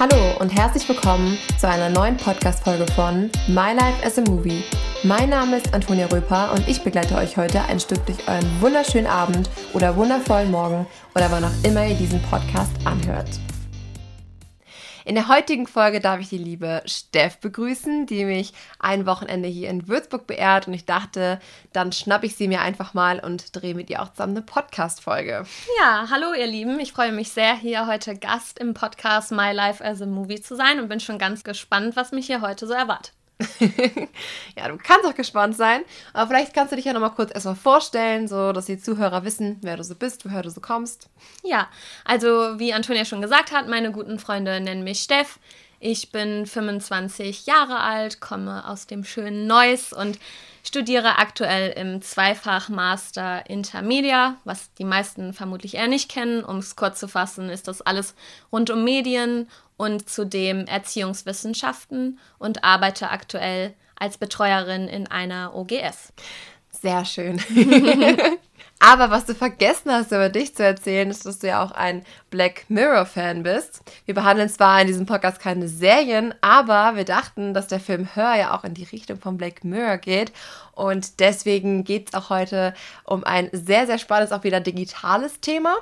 Hallo und herzlich willkommen zu einer neuen Podcast-Folge von My Life as a Movie. Mein Name ist Antonia Röper und ich begleite euch heute ein Stück durch euren wunderschönen Abend oder wundervollen Morgen oder wann auch immer ihr diesen Podcast anhört. In der heutigen Folge darf ich die liebe Steff begrüßen, die mich ein Wochenende hier in Würzburg beehrt und ich dachte, dann schnappe ich sie mir einfach mal und drehe mit ihr auch zusammen eine Podcast-Folge. Ja, hallo ihr Lieben. Ich freue mich sehr, hier heute Gast im Podcast My Life as a Movie zu sein und bin schon ganz gespannt, was mich hier heute so erwartet. ja, du kannst auch gespannt sein. Aber vielleicht kannst du dich ja noch mal kurz erstmal vorstellen, so dass die Zuhörer wissen, wer du so bist, woher du so kommst. Ja, also wie Antonia schon gesagt hat, meine guten Freunde nennen mich Steff. Ich bin 25 Jahre alt, komme aus dem schönen Neuss und studiere aktuell im Zweifach-Master Intermedia, was die meisten vermutlich eher nicht kennen. Um es kurz zu fassen, ist das alles rund um Medien und zudem Erziehungswissenschaften und arbeite aktuell als Betreuerin in einer OGS. Sehr schön. Aber was du vergessen hast, über dich zu erzählen, ist, dass du ja auch ein Black Mirror-Fan bist. Wir behandeln zwar in diesem Podcast keine Serien, aber wir dachten, dass der Film Hör ja auch in die Richtung von Black Mirror geht. Und deswegen geht es auch heute um ein sehr, sehr spannendes, auch wieder digitales Thema.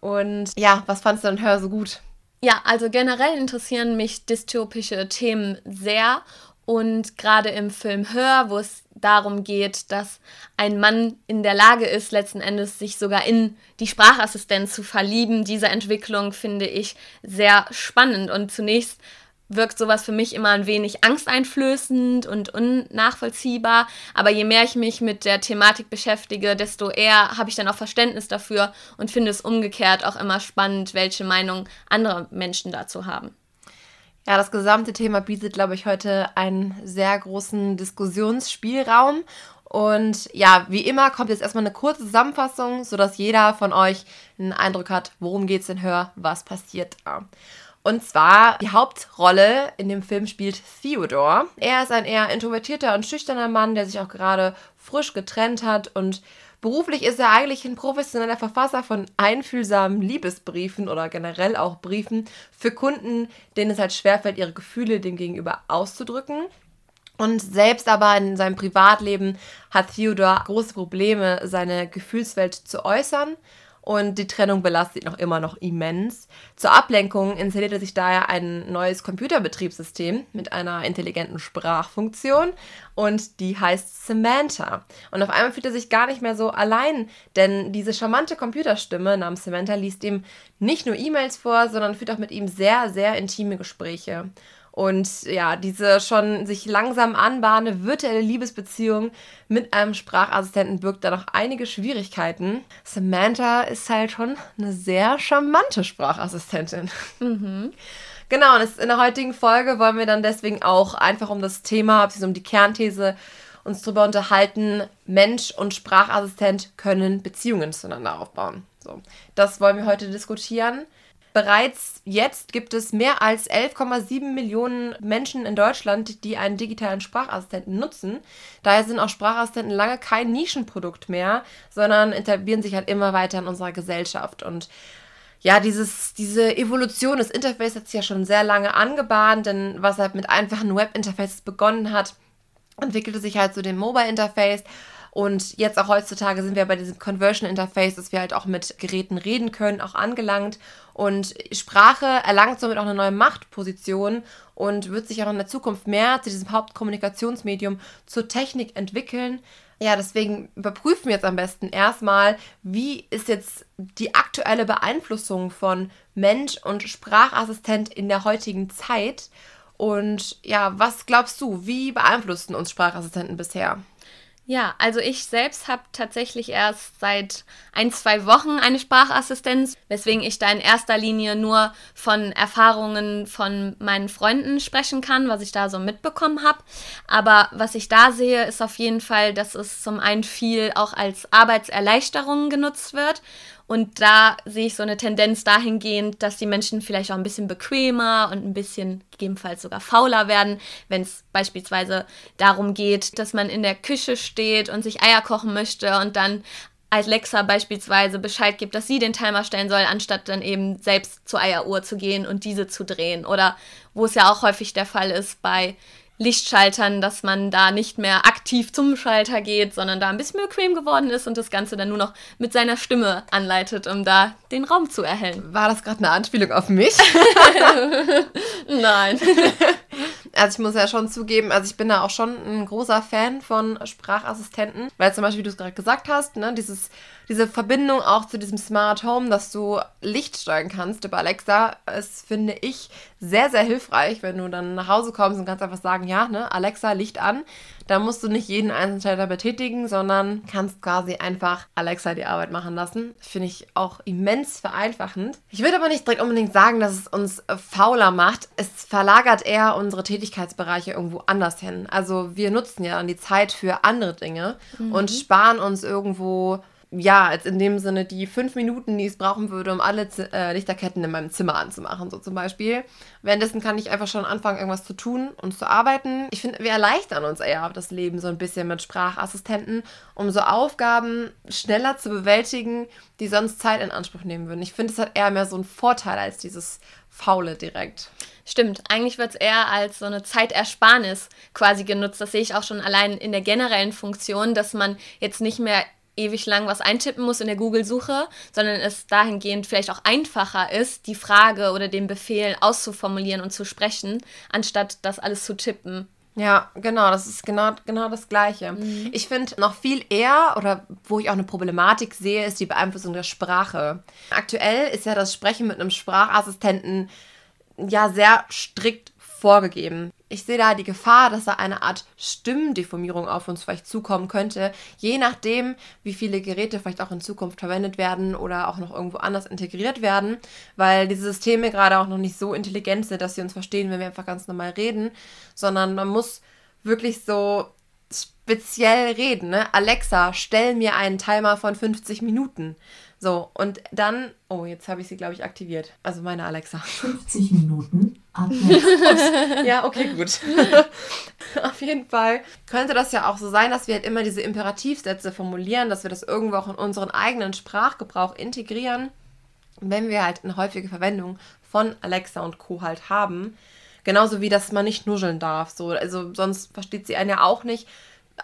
Und ja, was fandest du an Hör so gut? Ja, also generell interessieren mich dystopische Themen sehr und gerade im Film Hör, wo es darum geht, dass ein Mann in der Lage ist, letzten Endes sich sogar in die Sprachassistenz zu verlieben, diese Entwicklung finde ich sehr spannend. Und zunächst wirkt sowas für mich immer ein wenig angsteinflößend und unnachvollziehbar. Aber je mehr ich mich mit der Thematik beschäftige, desto eher habe ich dann auch Verständnis dafür und finde es umgekehrt auch immer spannend, welche Meinung andere Menschen dazu haben. Ja, das gesamte Thema bietet, glaube ich, heute einen sehr großen Diskussionsspielraum. Und ja, wie immer kommt jetzt erstmal eine kurze Zusammenfassung, sodass jeder von euch einen Eindruck hat, worum geht es denn hör, was passiert da. Und zwar die Hauptrolle in dem Film spielt Theodore. Er ist ein eher introvertierter und schüchterner Mann, der sich auch gerade frisch getrennt hat und beruflich ist er eigentlich ein professioneller Verfasser von einfühlsamen Liebesbriefen oder generell auch Briefen für Kunden, denen es halt schwerfällt, ihre Gefühle dem Gegenüber auszudrücken. Und selbst aber in seinem Privatleben hat Theodore große Probleme, seine Gefühlswelt zu äußern und die Trennung belastet ihn auch immer noch immens. Zur Ablenkung installiert er sich daher ein neues Computerbetriebssystem mit einer intelligenten Sprachfunktion und die heißt Samantha. Und auf einmal fühlt er sich gar nicht mehr so allein, denn diese charmante Computerstimme namens Samantha liest ihm nicht nur E-Mails vor, sondern führt auch mit ihm sehr, sehr intime Gespräche. Und ja, diese schon sich langsam anbahnende virtuelle Liebesbeziehung mit einem Sprachassistenten birgt da noch einige Schwierigkeiten. Samantha ist halt schon eine sehr charmante Sprachassistentin. Mhm. Genau, und in der heutigen Folge wollen wir dann deswegen auch einfach um das Thema, um die Kernthese uns darüber unterhalten, Mensch und Sprachassistent können Beziehungen zueinander aufbauen. So, das wollen wir heute diskutieren. Bereits jetzt gibt es mehr als 11,7 Millionen Menschen in Deutschland, die einen digitalen Sprachassistenten nutzen. Daher sind auch Sprachassistenten lange kein Nischenprodukt mehr, sondern etablieren sich halt immer weiter in unserer Gesellschaft. Und ja, dieses, diese Evolution des Interfaces hat sich ja schon sehr lange angebahnt, denn was halt mit einfachen Webinterfaces begonnen hat, entwickelte sich halt zu dem Mobile Interface und jetzt auch heutzutage sind wir bei diesem Conversion Interface, dass wir halt auch mit Geräten reden können, auch angelangt. Und Sprache erlangt somit auch eine neue Machtposition und wird sich auch in der Zukunft mehr zu diesem Hauptkommunikationsmedium zur Technik entwickeln. Ja, deswegen überprüfen wir jetzt am besten erstmal, wie ist jetzt die aktuelle Beeinflussung von Mensch und Sprachassistent in der heutigen Zeit. Und ja, was glaubst du, wie beeinflussten uns Sprachassistenten bisher? Ja, also ich selbst habe tatsächlich erst seit ein, zwei Wochen eine Sprachassistenz, weswegen ich da in erster Linie nur von Erfahrungen von meinen Freunden sprechen kann, was ich da so mitbekommen habe. Aber was ich da sehe, ist auf jeden Fall, dass es zum einen viel auch als Arbeitserleichterung genutzt wird und da sehe ich so eine Tendenz dahingehend, dass die Menschen vielleicht auch ein bisschen bequemer und ein bisschen gegebenenfalls sogar fauler werden, wenn es beispielsweise darum geht, dass man in der Küche steht und sich Eier kochen möchte und dann Alexa beispielsweise Bescheid gibt, dass sie den Timer stellen soll, anstatt dann eben selbst zur Eieruhr zu gehen und diese zu drehen. Oder wo es ja auch häufig der Fall ist bei Lichtschaltern, dass man da nicht mehr aktiv zum Schalter geht, sondern da ein bisschen bequem geworden ist und das Ganze dann nur noch mit seiner Stimme anleitet, um da den Raum zu erhellen. War das gerade eine Anspielung auf mich? Nein. Also ich muss ja schon zugeben, also ich bin da auch schon ein großer Fan von Sprachassistenten, weil zum Beispiel, wie du es gerade gesagt hast, ne, dieses, diese Verbindung auch zu diesem Smart Home, dass du Licht steuern kannst über Alexa, ist, finde ich, sehr, sehr hilfreich, wenn du dann nach Hause kommst und kannst einfach sagen, ja, ne, Alexa, Licht an. Da musst du nicht jeden einzelnen Schalter betätigen, sondern kannst quasi einfach Alexa die Arbeit machen lassen. Finde ich auch immens vereinfachend. Ich würde aber nicht direkt unbedingt sagen, dass es uns fauler macht. Es verlagert eher unsere Tätigkeitsbereiche irgendwo anders hin. Also wir nutzen ja dann die Zeit für andere Dinge mhm. und sparen uns irgendwo ja, jetzt in dem Sinne die fünf Minuten, die es brauchen würde, um alle Z äh, Lichterketten in meinem Zimmer anzumachen, so zum Beispiel. Währenddessen kann ich einfach schon anfangen, irgendwas zu tun und zu arbeiten. Ich finde, wir erleichtern uns eher das Leben so ein bisschen mit Sprachassistenten, um so Aufgaben schneller zu bewältigen, die sonst Zeit in Anspruch nehmen würden. Ich finde, es hat eher mehr so einen Vorteil als dieses Faule direkt. Stimmt, eigentlich wird es eher als so eine Zeitersparnis quasi genutzt. Das sehe ich auch schon allein in der generellen Funktion, dass man jetzt nicht mehr ewig lang was eintippen muss in der Google-Suche, sondern es dahingehend vielleicht auch einfacher ist, die Frage oder den Befehl auszuformulieren und zu sprechen, anstatt das alles zu tippen. Ja, genau, das ist genau, genau das Gleiche. Mhm. Ich finde noch viel eher, oder wo ich auch eine Problematik sehe, ist die Beeinflussung der Sprache. Aktuell ist ja das Sprechen mit einem Sprachassistenten ja sehr strikt vorgegeben. Ich sehe da die Gefahr, dass da eine Art Stimmdeformierung auf uns vielleicht zukommen könnte, je nachdem, wie viele Geräte vielleicht auch in Zukunft verwendet werden oder auch noch irgendwo anders integriert werden, weil diese Systeme gerade auch noch nicht so intelligent sind, dass sie uns verstehen, wenn wir einfach ganz normal reden, sondern man muss wirklich so speziell reden. Ne? Alexa, stell mir einen Timer von 50 Minuten. So, und dann, oh, jetzt habe ich sie, glaube ich, aktiviert. Also meine Alexa. 50 Minuten Ja, okay, gut. Auf jeden Fall könnte das ja auch so sein, dass wir halt immer diese Imperativsätze formulieren, dass wir das irgendwo auch in unseren eigenen Sprachgebrauch integrieren, wenn wir halt eine häufige Verwendung von Alexa und Co. halt haben. Genauso wie, dass man nicht nuscheln darf. So, also sonst versteht sie einen ja auch nicht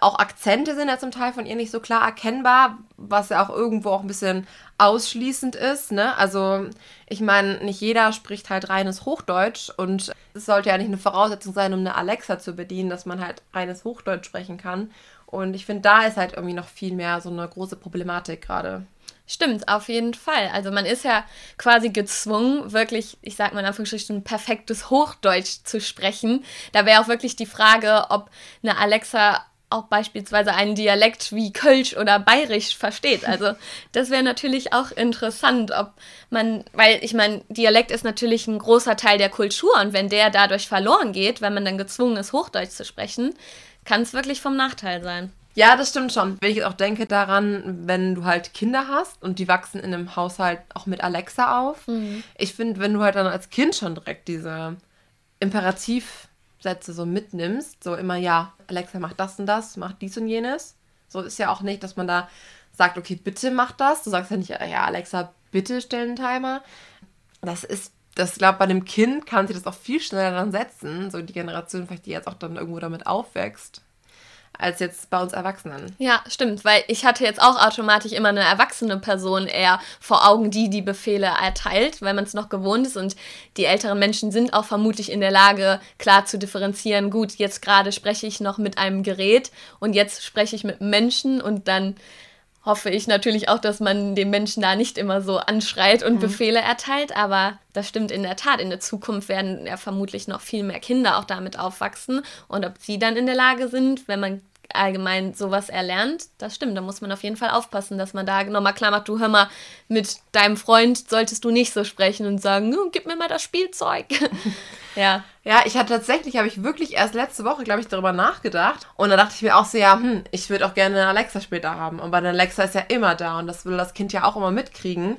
auch Akzente sind ja zum Teil von ihr nicht so klar erkennbar, was ja auch irgendwo auch ein bisschen ausschließend ist. Ne? Also ich meine, nicht jeder spricht halt reines Hochdeutsch und es sollte ja nicht eine Voraussetzung sein, um eine Alexa zu bedienen, dass man halt reines Hochdeutsch sprechen kann. Und ich finde, da ist halt irgendwie noch viel mehr so eine große Problematik gerade. Stimmt, auf jeden Fall. Also man ist ja quasi gezwungen, wirklich, ich sag mal in Anführungsstrichen, perfektes Hochdeutsch zu sprechen. Da wäre auch wirklich die Frage, ob eine Alexa auch beispielsweise einen Dialekt wie Kölsch oder Bayerisch versteht. Also das wäre natürlich auch interessant, ob man, weil ich meine, Dialekt ist natürlich ein großer Teil der Kultur und wenn der dadurch verloren geht, wenn man dann gezwungen ist, Hochdeutsch zu sprechen, kann es wirklich vom Nachteil sein. Ja, das stimmt schon. Wenn ich jetzt auch denke daran, wenn du halt Kinder hast und die wachsen in einem Haushalt auch mit Alexa auf. Mhm. Ich finde, wenn du halt dann als Kind schon direkt diese Imperativ Sätze so mitnimmst, so immer, ja, Alexa macht das und das, macht dies und jenes. So ist ja auch nicht, dass man da sagt, okay, bitte mach das. Du sagst ja nicht, ja, Alexa, bitte stell einen Timer. Das ist, das glaube bei einem Kind kann sie das auch viel schneller dann setzen, so die Generation vielleicht, die jetzt auch dann irgendwo damit aufwächst als jetzt bei uns Erwachsenen. Ja, stimmt, weil ich hatte jetzt auch automatisch immer eine erwachsene Person eher vor Augen, die die Befehle erteilt, weil man es noch gewohnt ist und die älteren Menschen sind auch vermutlich in der Lage, klar zu differenzieren, gut, jetzt gerade spreche ich noch mit einem Gerät und jetzt spreche ich mit Menschen und dann hoffe ich natürlich auch, dass man den Menschen da nicht immer so anschreit und mhm. Befehle erteilt, aber das stimmt in der Tat. In der Zukunft werden ja vermutlich noch viel mehr Kinder auch damit aufwachsen und ob sie dann in der Lage sind, wenn man allgemein sowas erlernt, das stimmt. Da muss man auf jeden Fall aufpassen, dass man da nochmal klar macht, du hör mal, mit deinem Freund solltest du nicht so sprechen und sagen, gib mir mal das Spielzeug. ja. Ja, ich hatte tatsächlich, habe ich wirklich erst letzte Woche, glaube ich, darüber nachgedacht. Und da dachte ich mir auch so, ja, hm, ich würde auch gerne eine Alexa später haben. Und bei der Alexa ist ja immer da und das will das Kind ja auch immer mitkriegen.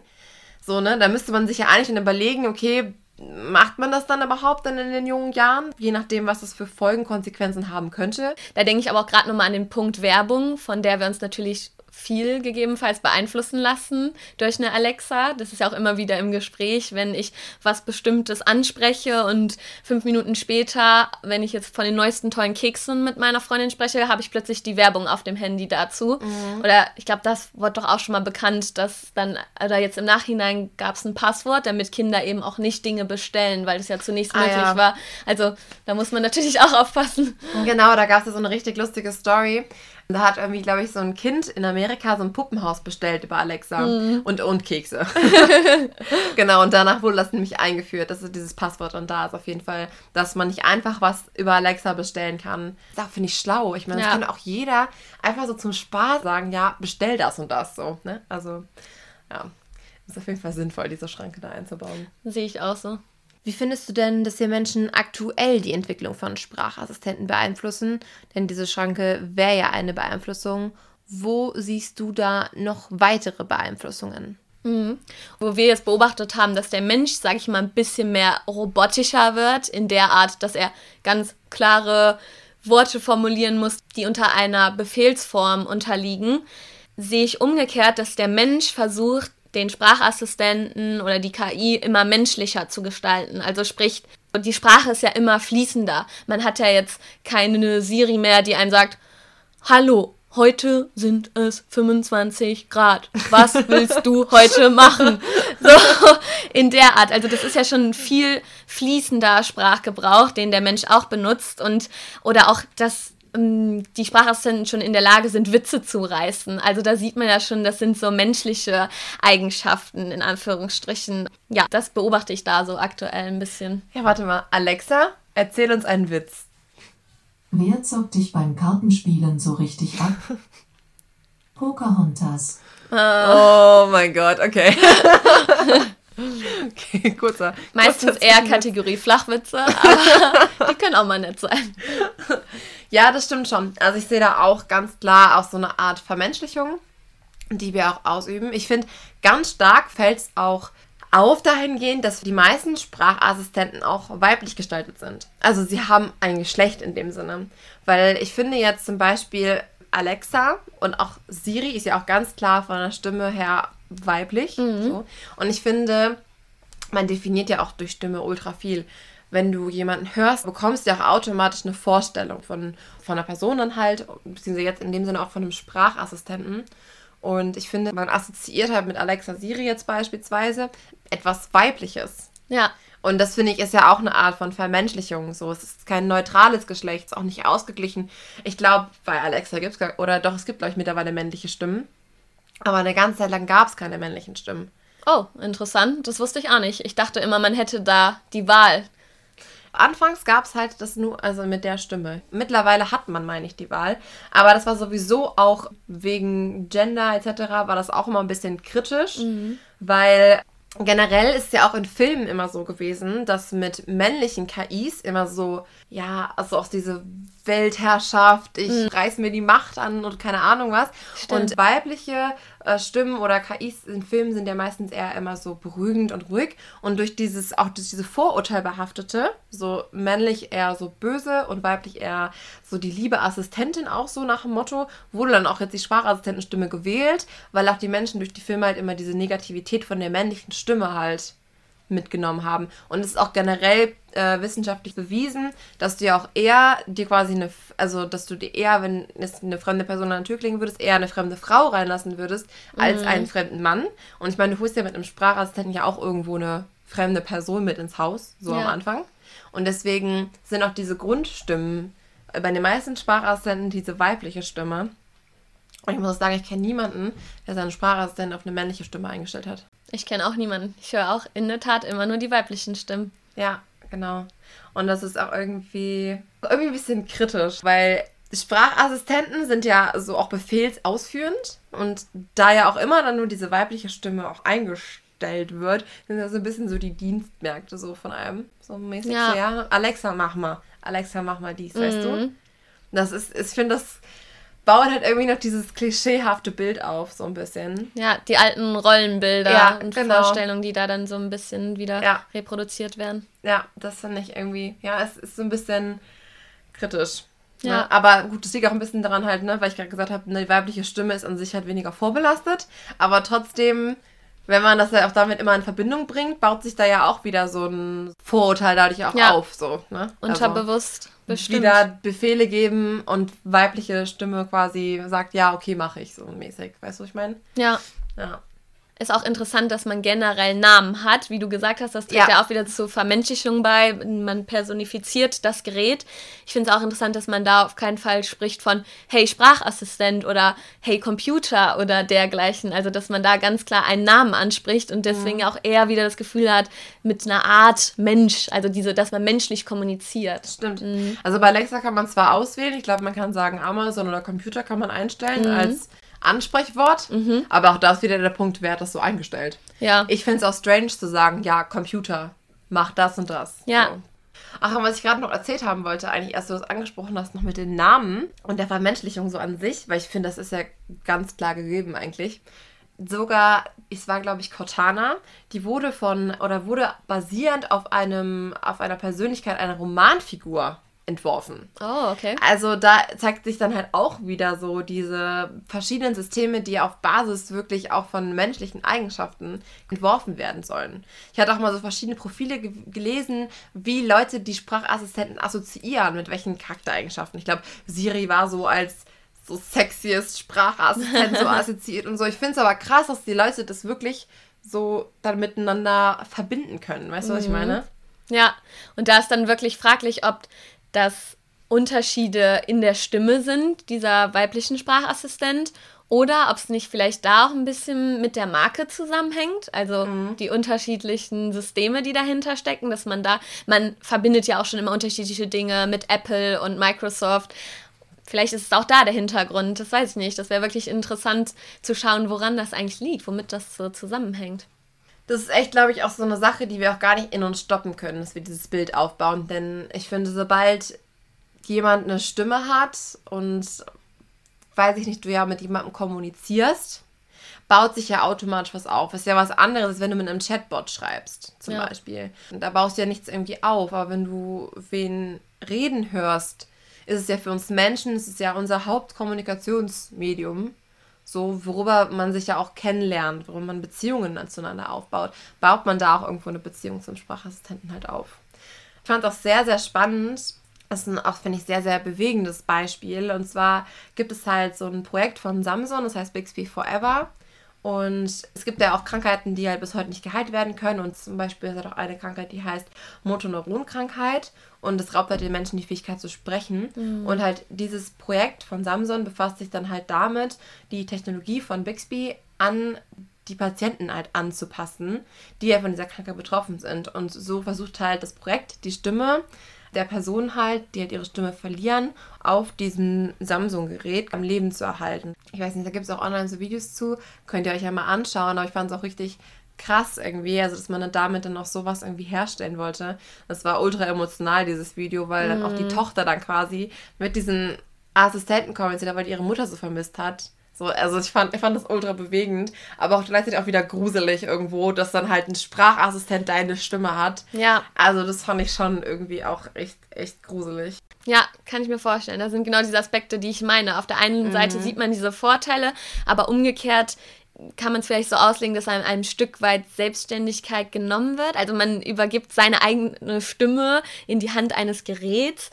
So, ne? Da müsste man sich ja eigentlich dann überlegen, okay, macht man das dann überhaupt dann in den jungen Jahren? Je nachdem, was das für Folgenkonsequenzen haben könnte. Da denke ich aber auch gerade nochmal an den Punkt Werbung, von der wir uns natürlich viel gegebenenfalls beeinflussen lassen durch eine Alexa. Das ist ja auch immer wieder im Gespräch, wenn ich was Bestimmtes anspreche und fünf Minuten später, wenn ich jetzt von den neuesten tollen Keksen mit meiner Freundin spreche, habe ich plötzlich die Werbung auf dem Handy dazu. Mhm. Oder ich glaube, das wurde doch auch schon mal bekannt, dass dann, oder jetzt im Nachhinein gab es ein Passwort, damit Kinder eben auch nicht Dinge bestellen, weil das ja zunächst ah, möglich ja. war. Also da muss man natürlich auch aufpassen. Genau, da gab es ja so eine richtig lustige Story. Da hat irgendwie, glaube ich, so ein Kind in Amerika so ein Puppenhaus bestellt über Alexa mhm. und, und Kekse. genau, und danach wurde das nämlich eingeführt, dass dieses Passwort dann da ist auf jeden Fall, dass man nicht einfach was über Alexa bestellen kann. Das finde ich schlau. Ich meine, das ja. kann auch jeder einfach so zum Spaß sagen, ja, bestell das und das so. Ne? Also, ja, ist auf jeden Fall sinnvoll, diese Schranke da einzubauen. Sehe ich auch so. Wie findest du denn, dass hier Menschen aktuell die Entwicklung von Sprachassistenten beeinflussen? Denn diese Schranke wäre ja eine Beeinflussung. Wo siehst du da noch weitere Beeinflussungen? Mhm. Wo wir jetzt beobachtet haben, dass der Mensch, sage ich mal, ein bisschen mehr robotischer wird, in der Art, dass er ganz klare Worte formulieren muss, die unter einer Befehlsform unterliegen, sehe ich umgekehrt, dass der Mensch versucht, den Sprachassistenten oder die KI immer menschlicher zu gestalten. Also sprich, die Sprache ist ja immer fließender. Man hat ja jetzt keine Siri mehr, die einem sagt, hallo, heute sind es 25 Grad. Was willst du heute machen? So in der Art. Also das ist ja schon ein viel fließender Sprachgebrauch, den der Mensch auch benutzt und oder auch das die Sprachassistenten schon in der Lage sind, Witze zu reißen. Also da sieht man ja schon, das sind so menschliche Eigenschaften in Anführungsstrichen. Ja, das beobachte ich da so aktuell ein bisschen. Ja, warte mal. Alexa, erzähl uns einen Witz. Wer zockt dich beim Kartenspielen so richtig ab? Pocahontas. Oh mein Gott, okay. okay, kurzer. Meistens kurzer eher Kategorie Flachwitze, aber die können auch mal nett sein. Ja, das stimmt schon. Also ich sehe da auch ganz klar auch so eine Art Vermenschlichung, die wir auch ausüben. Ich finde, ganz stark fällt es auch auf dahingehend, dass die meisten Sprachassistenten auch weiblich gestaltet sind. Also sie haben ein Geschlecht in dem Sinne. Weil ich finde jetzt zum Beispiel Alexa und auch Siri ist ja auch ganz klar von der Stimme her weiblich. Mhm. So. Und ich finde, man definiert ja auch durch Stimme ultra viel wenn du jemanden hörst, bekommst du ja auch automatisch eine Vorstellung von, von einer Person dann halt, beziehungsweise jetzt in dem Sinne auch von einem Sprachassistenten. Und ich finde, man assoziiert halt mit Alexa Siri jetzt beispielsweise etwas Weibliches. Ja. Und das finde ich ist ja auch eine Art von Vermenschlichung. So, es ist kein neutrales Geschlecht, es ist auch nicht ausgeglichen. Ich glaube, bei Alexa gibt es gar, oder doch, es gibt, glaube ich, mittlerweile männliche Stimmen. Aber eine ganze Zeit lang gab es keine männlichen Stimmen. Oh, interessant. Das wusste ich auch nicht. Ich dachte immer, man hätte da die Wahl. Anfangs gab es halt das nur, also mit der Stimme. Mittlerweile hat man, meine ich, die Wahl. Aber das war sowieso auch wegen Gender etc. war das auch immer ein bisschen kritisch, mhm. weil generell ist ja auch in Filmen immer so gewesen, dass mit männlichen KIs immer so, ja, also auch diese Weltherrschaft, ich mhm. reiß mir die Macht an und keine Ahnung was. Stimmt. Und weibliche äh, Stimmen oder KIs in Filmen sind ja meistens eher immer so beruhigend und ruhig. Und durch dieses, auch durch diese Vorurteilbehaftete, so männlich eher so böse und weiblich eher so die liebe Assistentin auch so nach dem Motto, wurde dann auch jetzt die Sprachassistentenstimme gewählt, weil auch die Menschen durch die Filme halt immer diese Negativität von der männlichen Stimme halt mitgenommen haben. Und es ist auch generell äh, wissenschaftlich bewiesen, dass du ja auch eher dir quasi eine, also dass du dir eher, wenn es eine fremde Person an der Tür klingen würdest, eher eine fremde Frau reinlassen würdest, als mhm. einen fremden Mann. Und ich meine, du holst ja mit einem Sprachassistenten ja auch irgendwo eine fremde Person mit ins Haus, so ja. am Anfang. Und deswegen sind auch diese Grundstimmen bei den meisten Sprachassistenten diese weibliche Stimme. Und ich muss sagen, ich kenne niemanden, der seinen Sprachassistenten auf eine männliche Stimme eingestellt hat. Ich kenne auch niemanden. Ich höre auch in der Tat immer nur die weiblichen Stimmen. Ja, genau. Und das ist auch irgendwie, irgendwie ein bisschen kritisch, weil Sprachassistenten sind ja so auch befehlsausführend und da ja auch immer dann nur diese weibliche Stimme auch eingestellt wird, sind das so ein bisschen so die Dienstmärkte so von einem. So mäßig ja. so, ja, Alexa, mach mal. Alexa, mach mal dies, mhm. weißt du? Mhm. Das ist, ich finde das bauen halt irgendwie noch dieses klischeehafte Bild auf, so ein bisschen. Ja, die alten Rollenbilder ja, und genau. Vorstellungen, die da dann so ein bisschen wieder ja. reproduziert werden. Ja, das finde ich irgendwie, ja, es ist so ein bisschen kritisch. Ja. Ne? Aber gut, das liegt auch ein bisschen daran halt, ne, weil ich gerade gesagt habe, eine weibliche Stimme ist an sich halt weniger vorbelastet. Aber trotzdem, wenn man das ja auch damit immer in Verbindung bringt, baut sich da ja auch wieder so ein Vorurteil dadurch auch ja. auf. So, ne? Unterbewusst. Also, bestimmt. Wieder Befehle geben und weibliche Stimme quasi sagt, ja, okay, mache ich so mäßig. Weißt du, was ich meine? Ja. Ja ist auch interessant, dass man generell Namen hat. Wie du gesagt hast, das trägt ja, ja auch wieder zur Vermenschlichung bei. Man personifiziert das Gerät. Ich finde es auch interessant, dass man da auf keinen Fall spricht von Hey Sprachassistent oder Hey Computer oder dergleichen. Also, dass man da ganz klar einen Namen anspricht und deswegen mhm. auch eher wieder das Gefühl hat, mit einer Art Mensch, also diese, dass man menschlich kommuniziert. Stimmt. Mhm. Also bei Alexa kann man zwar auswählen, ich glaube, man kann sagen Amazon oder Computer kann man einstellen mhm. als Ansprechwort. Mhm. Aber auch da ist wieder der Punkt, wer hat das so eingestellt. Ja. Ich finde es auch strange zu sagen, ja, Computer, mach das und das. Ja. So. Ach, und was ich gerade noch erzählt haben wollte, eigentlich erst du das angesprochen hast, noch mit den Namen und der Vermenschlichung so an sich, weil ich finde, das ist ja ganz klar gegeben eigentlich. Sogar, es war glaube ich Cortana, die wurde von oder wurde basierend auf einem auf einer Persönlichkeit einer Romanfigur entworfen. Oh, okay. Also da zeigt sich dann halt auch wieder so diese verschiedenen Systeme, die auf Basis wirklich auch von menschlichen Eigenschaften entworfen werden sollen. Ich hatte auch mal so verschiedene Profile ge gelesen, wie Leute die Sprachassistenten assoziieren, mit welchen Charaktereigenschaften. Ich glaube, Siri war so als so sexiest Sprachassistent so assoziiert und so. Ich finde es aber krass, dass die Leute das wirklich so dann miteinander verbinden können. Weißt du, was ich mhm. meine? Ja, und da ist dann wirklich fraglich, ob dass Unterschiede in der Stimme sind, dieser weiblichen Sprachassistent, oder ob es nicht vielleicht da auch ein bisschen mit der Marke zusammenhängt, also mhm. die unterschiedlichen Systeme, die dahinter stecken, dass man da, man verbindet ja auch schon immer unterschiedliche Dinge mit Apple und Microsoft. Vielleicht ist es auch da der Hintergrund, das weiß ich nicht. Das wäre wirklich interessant zu schauen, woran das eigentlich liegt, womit das so zusammenhängt. Das ist echt, glaube ich, auch so eine Sache, die wir auch gar nicht in uns stoppen können, dass wir dieses Bild aufbauen. Denn ich finde, sobald jemand eine Stimme hat und, weiß ich nicht, du ja mit jemandem kommunizierst, baut sich ja automatisch was auf. Das ist ja was anderes, wenn du mit einem Chatbot schreibst, zum ja. Beispiel. Und da baust du ja nichts irgendwie auf. Aber wenn du wen reden hörst, ist es ja für uns Menschen, es ist ja unser Hauptkommunikationsmedium so worüber man sich ja auch kennenlernt, worüber man Beziehungen zueinander aufbaut, baut man da auch irgendwo eine Beziehung zum Sprachassistenten halt auf. Ich fand es auch sehr, sehr spannend. Das ist ein, auch, finde ich, sehr, sehr bewegendes Beispiel. Und zwar gibt es halt so ein Projekt von Samsung, das heißt Bixby Forever. Und es gibt ja auch Krankheiten, die halt bis heute nicht geheilt werden können. Und zum Beispiel ist halt auch eine Krankheit, die heißt Motoneuronkrankheit. Und es raubt halt den Menschen die Fähigkeit zu sprechen. Mhm. Und halt dieses Projekt von Samsung befasst sich dann halt damit, die Technologie von Bixby an die Patienten halt anzupassen, die ja von dieser Krankheit betroffen sind. Und so versucht halt das Projekt, die Stimme der Person halt, die halt ihre Stimme verlieren, auf diesem Samsung-Gerät am Leben zu erhalten. Ich weiß nicht, da gibt es auch online so Videos zu, könnt ihr euch ja mal anschauen, aber ich fand es auch richtig krass irgendwie, also dass man dann damit dann auch sowas irgendwie herstellen wollte. Das war ultra emotional, dieses Video, weil dann auch die mhm. Tochter dann quasi mit diesen Assistenten kommuniziert hat, weil ihre Mutter so vermisst hat. So, also ich fand, ich fand das ultra bewegend, aber auch gleichzeitig auch wieder gruselig irgendwo, dass dann halt ein Sprachassistent deine Stimme hat. Ja. Also das fand ich schon irgendwie auch echt, echt gruselig. Ja, kann ich mir vorstellen. Das sind genau diese Aspekte, die ich meine. Auf der einen mhm. Seite sieht man diese Vorteile, aber umgekehrt kann man es vielleicht so auslegen, dass einem ein Stück weit Selbstständigkeit genommen wird. Also man übergibt seine eigene Stimme in die Hand eines Geräts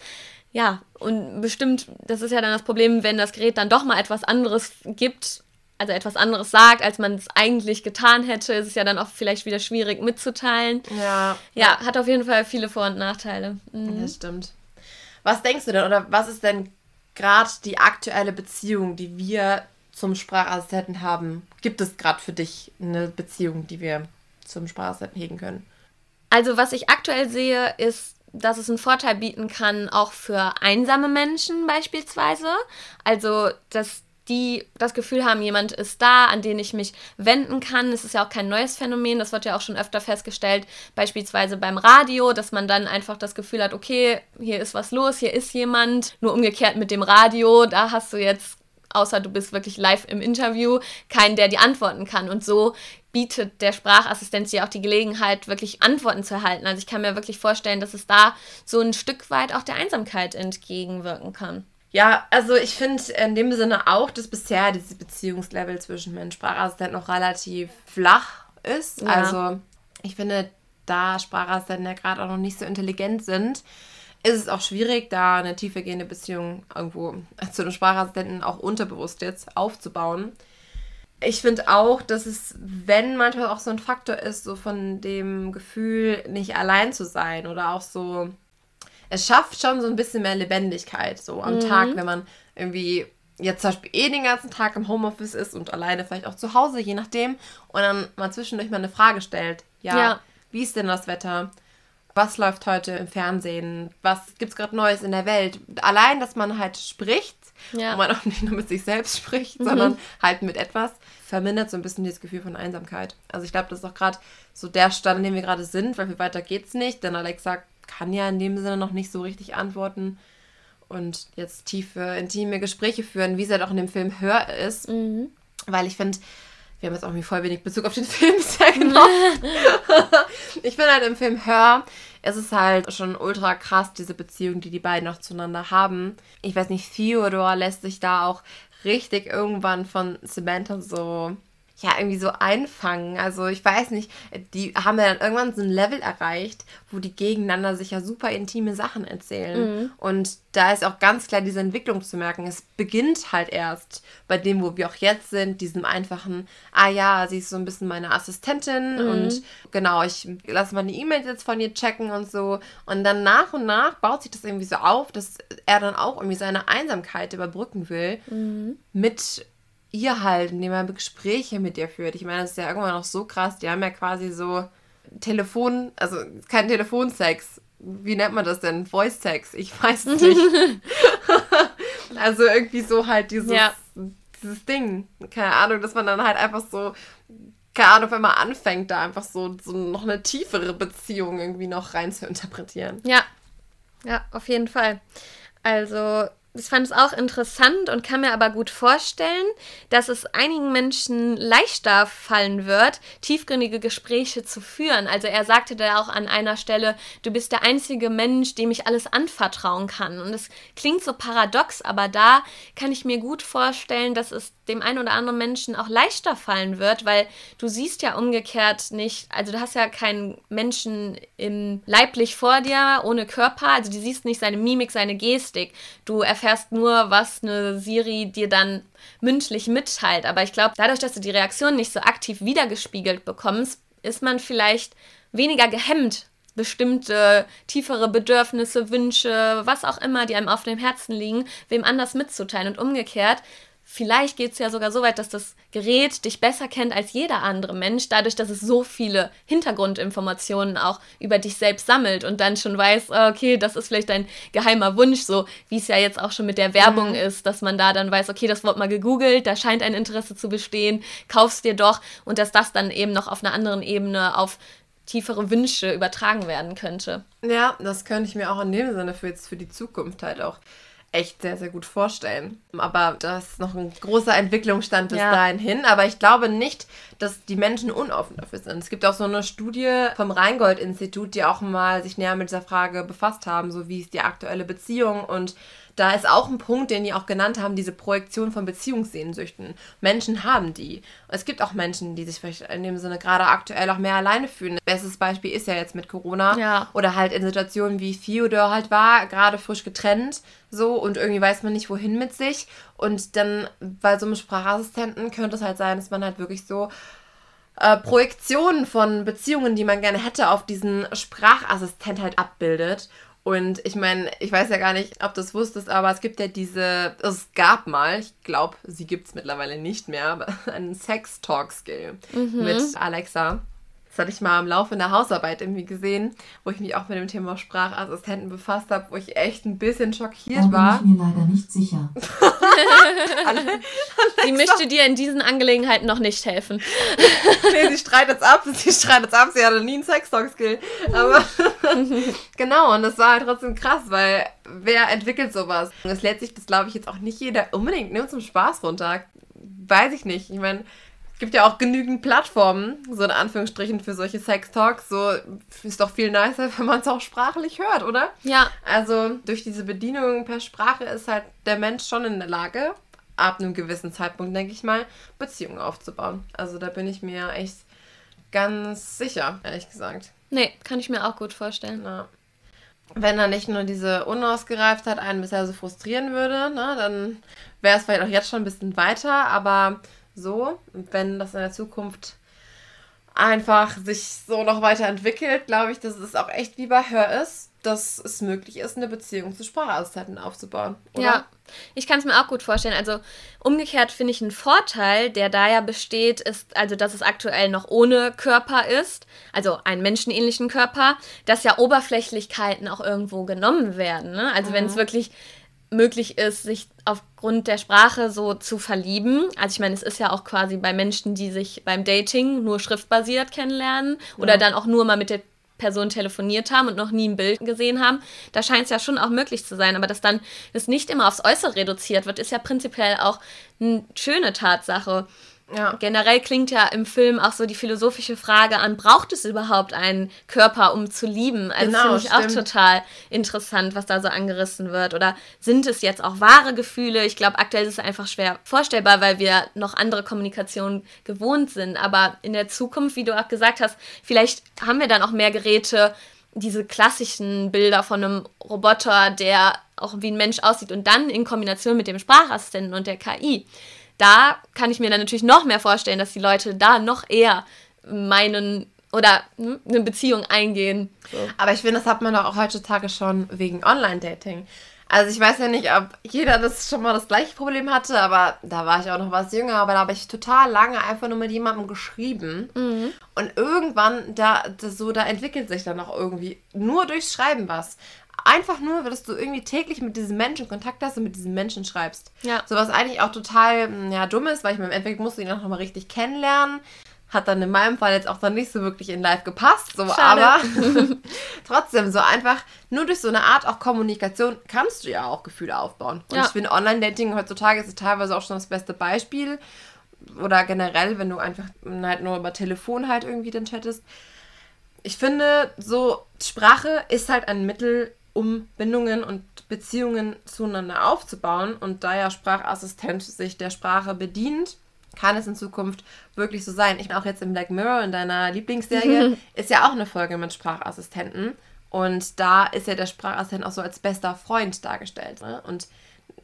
ja, und bestimmt, das ist ja dann das Problem, wenn das Gerät dann doch mal etwas anderes gibt, also etwas anderes sagt, als man es eigentlich getan hätte, ist es ja dann auch vielleicht wieder schwierig mitzuteilen. Ja. Ja, hat auf jeden Fall viele Vor- und Nachteile. Mhm. Das stimmt. Was denkst du denn, oder was ist denn gerade die aktuelle Beziehung, die wir zum Sprachassistenten haben? Gibt es gerade für dich eine Beziehung, die wir zum Sprachassistenten hegen können? Also, was ich aktuell sehe, ist dass es einen Vorteil bieten kann, auch für einsame Menschen beispielsweise. Also, dass die das Gefühl haben, jemand ist da, an den ich mich wenden kann. Es ist ja auch kein neues Phänomen, das wird ja auch schon öfter festgestellt, beispielsweise beim Radio, dass man dann einfach das Gefühl hat, okay, hier ist was los, hier ist jemand. Nur umgekehrt mit dem Radio, da hast du jetzt außer du bist wirklich live im Interview, keinen, der dir antworten kann. Und so bietet der Sprachassistent dir auch die Gelegenheit, wirklich Antworten zu erhalten. Also ich kann mir wirklich vorstellen, dass es da so ein Stück weit auch der Einsamkeit entgegenwirken kann. Ja, also ich finde in dem Sinne auch, dass bisher dieses Beziehungslevel zwischen Mensch und Sprachassistent noch relativ flach ist. Ja. Also ich finde, da Sprachassistenten ja gerade auch noch nicht so intelligent sind, ist es auch schwierig, da eine tiefergehende Beziehung irgendwo zu einem Sprachassistenten auch unterbewusst jetzt aufzubauen. Ich finde auch, dass es, wenn manchmal auch so ein Faktor ist, so von dem Gefühl, nicht allein zu sein oder auch so, es schafft schon so ein bisschen mehr Lebendigkeit so am mhm. Tag, wenn man irgendwie jetzt zum Beispiel eh den ganzen Tag im Homeoffice ist und alleine vielleicht auch zu Hause, je nachdem, und dann mal zwischendurch mal eine Frage stellt. Ja, ja. wie ist denn das Wetter? Was läuft heute im Fernsehen, was gibt es gerade Neues in der Welt. Allein, dass man halt spricht, ja. und man auch nicht nur mit sich selbst spricht, mhm. sondern halt mit etwas, vermindert so ein bisschen dieses Gefühl von Einsamkeit. Also ich glaube, das ist auch gerade so der Stand, in dem wir gerade sind, weil viel weiter geht's nicht, denn Alexa kann ja in dem Sinne noch nicht so richtig antworten und jetzt tiefe, intime Gespräche führen, wie es halt auch in dem Film Hör ist. Mhm. Weil ich finde, wir haben jetzt auch irgendwie voll wenig Bezug auf den Film bisher genommen. ich finde halt im Film Hör, es ist halt schon ultra krass, diese Beziehung, die die beiden noch zueinander haben. Ich weiß nicht, Theodor lässt sich da auch richtig irgendwann von Samantha so ja, irgendwie so einfangen. Also ich weiß nicht, die haben ja dann irgendwann so ein Level erreicht, wo die gegeneinander sich ja super intime Sachen erzählen. Mhm. Und da ist auch ganz klar diese Entwicklung zu merken. Es beginnt halt erst bei dem, wo wir auch jetzt sind, diesem einfachen, ah ja, sie ist so ein bisschen meine Assistentin mhm. und genau, ich lasse meine E-Mails jetzt von ihr checken und so. Und dann nach und nach baut sich das irgendwie so auf, dass er dann auch irgendwie seine Einsamkeit überbrücken will mhm. mit ihr halt, indem er Gespräche mit ihr führt. Ich meine, das ist ja irgendwann noch so krass. Die haben ja quasi so Telefon, also kein Telefonsex. Wie nennt man das denn? Voice-Sex? Ich weiß es nicht. also irgendwie so halt dieses, ja. dieses Ding. Keine Ahnung, dass man dann halt einfach so, keine Ahnung, wenn man anfängt, da einfach so, so noch eine tiefere Beziehung irgendwie noch rein zu interpretieren. Ja. Ja, auf jeden Fall. Also ich fand es auch interessant und kann mir aber gut vorstellen, dass es einigen Menschen leichter fallen wird, tiefgründige Gespräche zu führen. Also er sagte da auch an einer Stelle, du bist der einzige Mensch, dem ich alles anvertrauen kann. Und es klingt so paradox, aber da kann ich mir gut vorstellen, dass es dem einen oder anderen Menschen auch leichter fallen wird, weil du siehst ja umgekehrt nicht, also du hast ja keinen Menschen im leiblich vor dir, ohne Körper, also du siehst nicht seine Mimik, seine Gestik. Du erfährst nur, was eine Siri dir dann mündlich mitteilt. Aber ich glaube, dadurch, dass du die Reaktion nicht so aktiv wiedergespiegelt bekommst, ist man vielleicht weniger gehemmt, bestimmte tiefere Bedürfnisse, Wünsche, was auch immer, die einem auf dem Herzen liegen, wem anders mitzuteilen. Und umgekehrt Vielleicht geht es ja sogar so weit, dass das Gerät dich besser kennt als jeder andere Mensch, dadurch, dass es so viele Hintergrundinformationen auch über dich selbst sammelt und dann schon weiß, ah, okay, das ist vielleicht dein geheimer Wunsch, so wie es ja jetzt auch schon mit der Werbung mhm. ist, dass man da dann weiß, okay, das Wort mal gegoogelt, da scheint ein Interesse zu bestehen, kaufst dir doch und dass das dann eben noch auf einer anderen Ebene auf tiefere Wünsche übertragen werden könnte. Ja, das könnte ich mir auch in dem Sinne für jetzt für die Zukunft halt auch echt sehr, sehr gut vorstellen. Aber das ist noch ein großer Entwicklungsstand bis ja. dahin hin. Aber ich glaube nicht, dass die Menschen unoffen dafür sind. Es gibt auch so eine Studie vom Rheingold-Institut, die auch mal sich näher mit dieser Frage befasst haben, so wie ist die aktuelle Beziehung und da ist auch ein Punkt, den die auch genannt haben, diese Projektion von Beziehungssehnsüchten. Menschen haben die. Es gibt auch Menschen, die sich vielleicht in dem Sinne gerade aktuell auch mehr alleine fühlen. Bestes Beispiel ist ja jetzt mit Corona. Ja. Oder halt in Situationen wie Theodor halt war, gerade frisch getrennt, so und irgendwie weiß man nicht, wohin mit sich. Und dann bei so einem Sprachassistenten könnte es halt sein, dass man halt wirklich so äh, Projektionen von Beziehungen, die man gerne hätte, auf diesen Sprachassistent halt abbildet. Und ich meine, ich weiß ja gar nicht, ob du es wusstest, aber es gibt ja diese, es gab mal, ich glaube, sie gibt es mittlerweile nicht mehr, aber einen Sex-Talk-Skill mhm. mit Alexa. Das hatte ich mal im Laufe der Hausarbeit irgendwie gesehen, wo ich mich auch mit dem Thema Sprachassistenten befasst habe, wo ich echt ein bisschen schockiert da war. bin ich mir leider nicht sicher. sie möchte dir in diesen Angelegenheiten noch nicht helfen. nee, sie streitet es ab, sie streitet es ab, sie hatte nie einen Sex-Talk-Skill. Aber genau, und das war halt trotzdem krass, weil wer entwickelt sowas? Und das lädt sich das, glaube ich, jetzt auch nicht jeder unbedingt nur zum Spaß runter. Weiß ich nicht. Ich meine, gibt ja auch genügend Plattformen, so in Anführungsstrichen, für solche Sex-Talks. So ist doch viel nicer, wenn man es auch sprachlich hört, oder? Ja. Also durch diese Bedienung per Sprache ist halt der Mensch schon in der Lage, ab einem gewissen Zeitpunkt, denke ich mal, Beziehungen aufzubauen. Also da bin ich mir echt ganz sicher, ehrlich gesagt. Nee, kann ich mir auch gut vorstellen. Ja. Wenn er nicht nur diese Unausgereiftheit einen bisher so frustrieren würde, ne, dann wäre es vielleicht auch jetzt schon ein bisschen weiter, aber so, wenn das in der Zukunft einfach sich so noch weiterentwickelt, glaube ich, dass es auch echt wie bei Hör ist, dass es möglich ist, eine Beziehung zu Sprachauszeiten aufzubauen. Oder? Ja, ich kann es mir auch gut vorstellen. Also umgekehrt finde ich einen Vorteil, der da ja besteht, ist, also dass es aktuell noch ohne Körper ist, also einen menschenähnlichen Körper, dass ja Oberflächlichkeiten auch irgendwo genommen werden. Ne? Also mhm. wenn es wirklich möglich ist, sich aufgrund der Sprache so zu verlieben. Also ich meine, es ist ja auch quasi bei Menschen, die sich beim Dating nur schriftbasiert kennenlernen oder ja. dann auch nur mal mit der Person telefoniert haben und noch nie ein Bild gesehen haben, da scheint es ja schon auch möglich zu sein. Aber dass dann das nicht immer aufs Äußere reduziert wird, ist ja prinzipiell auch eine schöne Tatsache. Ja. Generell klingt ja im Film auch so die philosophische Frage an, braucht es überhaupt einen Körper, um zu lieben? Also genau, finde ich stimmt. auch total interessant, was da so angerissen wird. Oder sind es jetzt auch wahre Gefühle? Ich glaube, aktuell ist es einfach schwer vorstellbar, weil wir noch andere Kommunikation gewohnt sind. Aber in der Zukunft, wie du auch gesagt hast, vielleicht haben wir dann auch mehr Geräte, diese klassischen Bilder von einem Roboter, der auch wie ein Mensch aussieht und dann in Kombination mit dem Sprachassistenten und der KI da kann ich mir dann natürlich noch mehr vorstellen, dass die Leute da noch eher meinen oder hm, eine Beziehung eingehen. So. Aber ich finde, das hat man doch auch heutzutage schon wegen Online-Dating. Also ich weiß ja nicht, ob jeder das schon mal das gleiche Problem hatte, aber da war ich auch noch was jünger, aber da habe ich total lange einfach nur mit jemandem geschrieben. Mhm. Und irgendwann, da, das so, da entwickelt sich dann auch irgendwie nur durchs Schreiben was einfach nur, dass du irgendwie täglich mit diesem Menschen Kontakt hast und mit diesem Menschen schreibst. Ja. So was eigentlich auch total hm, ja, dumm ist, weil ich mir im Endeffekt musste ihn auch nochmal richtig kennenlernen. Hat dann in meinem Fall jetzt auch dann nicht so wirklich in live gepasst, so, aber trotzdem, so einfach, nur durch so eine Art auch Kommunikation kannst du ja auch Gefühle aufbauen. Und ja. ich finde, Online-Dating heutzutage ist teilweise auch schon das beste Beispiel. Oder generell, wenn du einfach halt nur über Telefon halt irgendwie dann chattest. Ich finde, so Sprache ist halt ein Mittel, um Bindungen und Beziehungen zueinander aufzubauen. Und da ja Sprachassistent sich der Sprache bedient, kann es in Zukunft wirklich so sein. Ich bin auch jetzt im Black Mirror in deiner Lieblingsserie, ist ja auch eine Folge mit Sprachassistenten. Und da ist ja der Sprachassistent auch so als bester Freund dargestellt. Ne? Und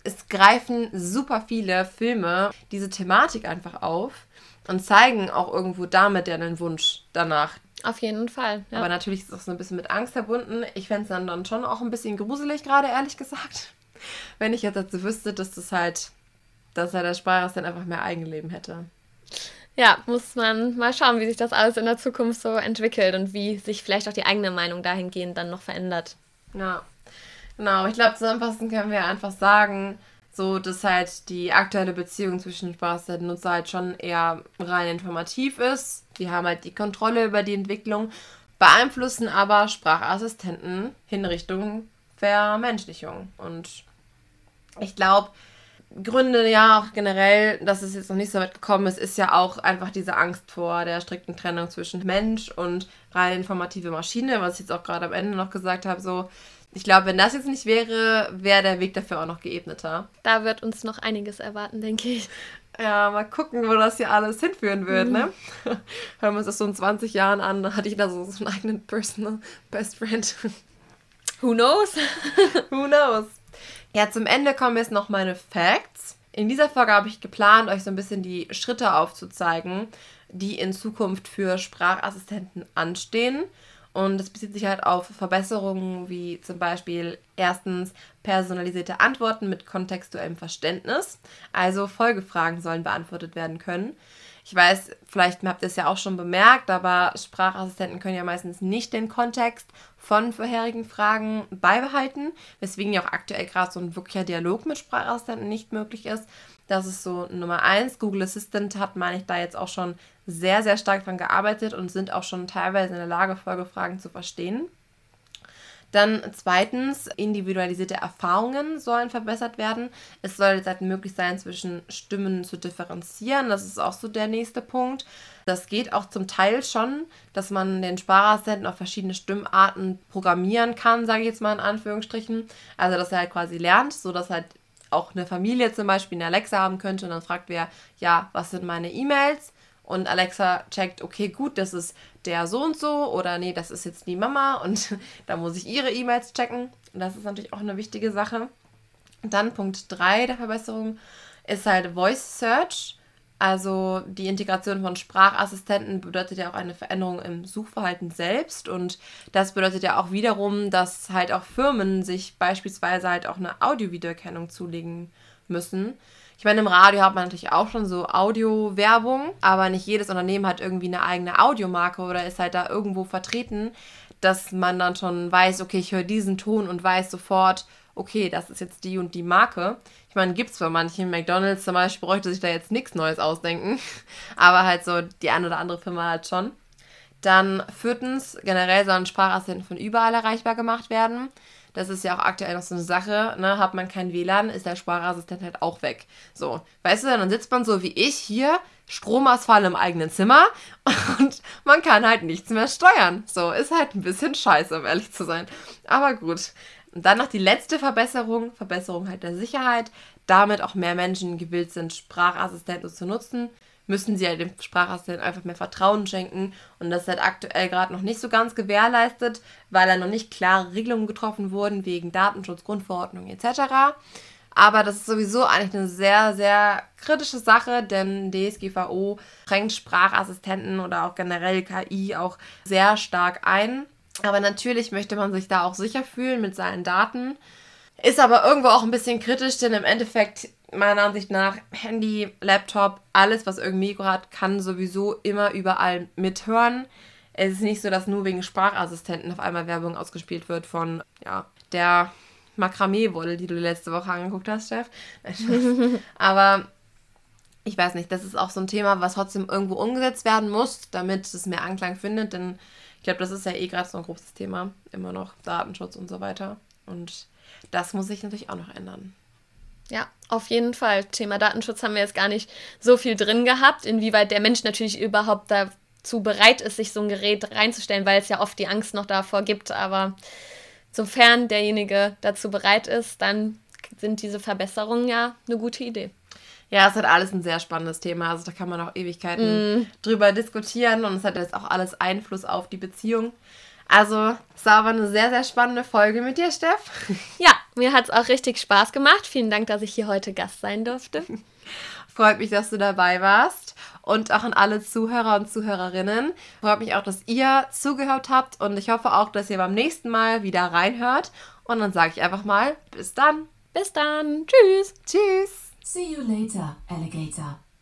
es greifen super viele Filme diese Thematik einfach auf und zeigen auch irgendwo damit ja den Wunsch danach, auf jeden Fall. Ja. Aber natürlich ist es auch so ein bisschen mit Angst verbunden. Ich fände es dann, dann schon auch ein bisschen gruselig, gerade ehrlich gesagt. Wenn ich jetzt dazu wüsste, dass das halt, dass er der Sparer dann einfach mehr Eigenleben hätte. Ja, muss man mal schauen, wie sich das alles in der Zukunft so entwickelt und wie sich vielleicht auch die eigene Meinung dahingehend dann noch verändert. Ja, genau. Ich glaube, zusammenfassend können wir einfach sagen, so dass halt die aktuelle Beziehung zwischen Spaß und Nutzer halt schon eher rein informativ ist. Die haben halt die Kontrolle über die Entwicklung, beeinflussen aber Sprachassistenten in Richtung Vermenschlichung. Und ich glaube, Gründe ja auch generell, dass es jetzt noch nicht so weit gekommen ist, ist ja auch einfach diese Angst vor der strikten Trennung zwischen Mensch und rein informative Maschine, was ich jetzt auch gerade am Ende noch gesagt habe, so ich glaube, wenn das jetzt nicht wäre, wäre der Weg dafür auch noch geebneter. Da wird uns noch einiges erwarten, denke ich. Ja, mal gucken, wo das hier alles hinführen wird, ne? mhm. ne? Hören wir uns das so in 20 Jahren an, da hatte ich da so, so einen eigenen Personal Best Friend. Who knows? Who knows? Ja, zum Ende kommen jetzt noch meine Facts. In dieser Folge habe ich geplant, euch so ein bisschen die Schritte aufzuzeigen, die in Zukunft für Sprachassistenten anstehen. Und es bezieht sich halt auf Verbesserungen wie zum Beispiel erstens personalisierte Antworten mit kontextuellem Verständnis. Also Folgefragen sollen beantwortet werden können. Ich weiß, vielleicht habt ihr es ja auch schon bemerkt, aber Sprachassistenten können ja meistens nicht den Kontext von vorherigen Fragen beibehalten, weswegen ja auch aktuell gerade so ein wirklicher Dialog mit Sprachassistenten nicht möglich ist. Das ist so Nummer eins. Google Assistant hat, meine ich, da jetzt auch schon sehr, sehr stark dran gearbeitet und sind auch schon teilweise in der Lage, Folgefragen zu verstehen. Dann zweitens, individualisierte Erfahrungen sollen verbessert werden. Es soll jetzt halt möglich sein, zwischen Stimmen zu differenzieren. Das ist auch so der nächste Punkt. Das geht auch zum Teil schon, dass man den Sprachassistenten auf verschiedene Stimmarten programmieren kann, sage ich jetzt mal in Anführungsstrichen. Also, dass er halt quasi lernt, sodass halt auch eine Familie zum Beispiel eine Alexa haben könnte und dann fragt wer, ja, was sind meine E-Mails? Und Alexa checkt, okay, gut, das ist der so und so oder nee, das ist jetzt die Mama und da muss ich ihre E-Mails checken. Und das ist natürlich auch eine wichtige Sache. Dann Punkt 3 der Verbesserung ist halt Voice Search. Also die Integration von Sprachassistenten bedeutet ja auch eine Veränderung im Suchverhalten selbst und das bedeutet ja auch wiederum, dass halt auch Firmen sich beispielsweise halt auch eine Audio-Wiedererkennung zulegen müssen. Ich meine, im Radio hat man natürlich auch schon so Audio-Werbung, aber nicht jedes Unternehmen hat irgendwie eine eigene Audiomarke oder ist halt da irgendwo vertreten, dass man dann schon weiß, okay, ich höre diesen Ton und weiß sofort, okay, das ist jetzt die und die Marke. Ich meine, gibt es bei manchen, McDonalds zum Beispiel, bräuchte sich da jetzt nichts Neues ausdenken, aber halt so die eine oder andere Firma halt schon. Dann viertens, generell sollen Sprachassistenten von überall erreichbar gemacht werden. Das ist ja auch aktuell noch so eine Sache, ne? Hat man kein WLAN, ist der Sprachassistent halt auch weg. So, weißt du, dann sitzt man so wie ich hier, Stromausfall im eigenen Zimmer und man kann halt nichts mehr steuern. So, ist halt ein bisschen scheiße, um ehrlich zu sein. Aber gut. Und dann noch die letzte Verbesserung, Verbesserung halt der Sicherheit, damit auch mehr Menschen gewillt sind, Sprachassistenten zu nutzen müssen sie halt dem Sprachassistenten einfach mehr Vertrauen schenken. Und das ist halt aktuell gerade noch nicht so ganz gewährleistet, weil da noch nicht klare Regelungen getroffen wurden wegen Datenschutz, Grundverordnung etc. Aber das ist sowieso eigentlich eine sehr, sehr kritische Sache, denn DSGVO schränkt Sprachassistenten oder auch generell KI auch sehr stark ein. Aber natürlich möchte man sich da auch sicher fühlen mit seinen Daten. Ist aber irgendwo auch ein bisschen kritisch, denn im Endeffekt meiner Ansicht nach Handy, Laptop, alles, was irgendwie Mikro hat, kann sowieso immer überall mithören. Es ist nicht so, dass nur wegen Sprachassistenten auf einmal Werbung ausgespielt wird von ja, der Makramee-Wolle, die du letzte Woche angeguckt hast, Chef. Aber ich weiß nicht, das ist auch so ein Thema, was trotzdem irgendwo umgesetzt werden muss, damit es mehr Anklang findet. Denn ich glaube, das ist ja eh gerade so ein großes Thema, immer noch Datenschutz und so weiter. Und das muss sich natürlich auch noch ändern. Ja, auf jeden Fall. Thema Datenschutz haben wir jetzt gar nicht so viel drin gehabt, inwieweit der Mensch natürlich überhaupt dazu bereit ist, sich so ein Gerät reinzustellen, weil es ja oft die Angst noch davor gibt. Aber sofern derjenige dazu bereit ist, dann sind diese Verbesserungen ja eine gute Idee. Ja, es hat alles ein sehr spannendes Thema. Also da kann man auch Ewigkeiten mm. drüber diskutieren und es hat jetzt auch alles Einfluss auf die Beziehung. Also, es war aber eine sehr, sehr spannende Folge mit dir, Steff. Ja, mir hat es auch richtig Spaß gemacht. Vielen Dank, dass ich hier heute Gast sein durfte. Freut mich, dass du dabei warst. Und auch an alle Zuhörer und Zuhörerinnen. Freut mich auch, dass ihr zugehört habt. Und ich hoffe auch, dass ihr beim nächsten Mal wieder reinhört. Und dann sage ich einfach mal, bis dann. Bis dann. Tschüss. Tschüss. See you later, Alligator.